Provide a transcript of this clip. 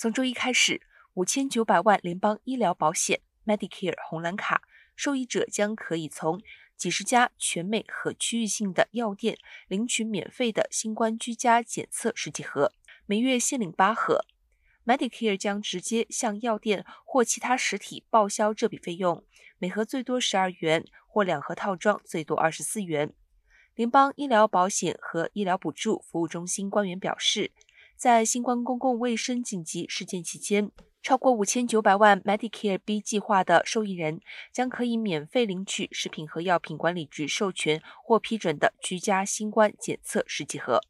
从周一开始，五千九百万联邦医疗保险 Medicare 红蓝卡受益者将可以从几十家全美和区域性的药店领取免费的新冠居家检测试剂盒，每月限领八盒。Medicare 将直接向药店或其他实体报销这笔费用，每盒最多十二元，或两盒套装最多二十四元。联邦医疗保险和医疗补助服务中心官员表示，在新冠公共卫生紧急事件期间。超过五千九百万 Medicare B 计划的受益人将可以免费领取食品和药品管理局授权或批准的居家新冠检测试剂盒。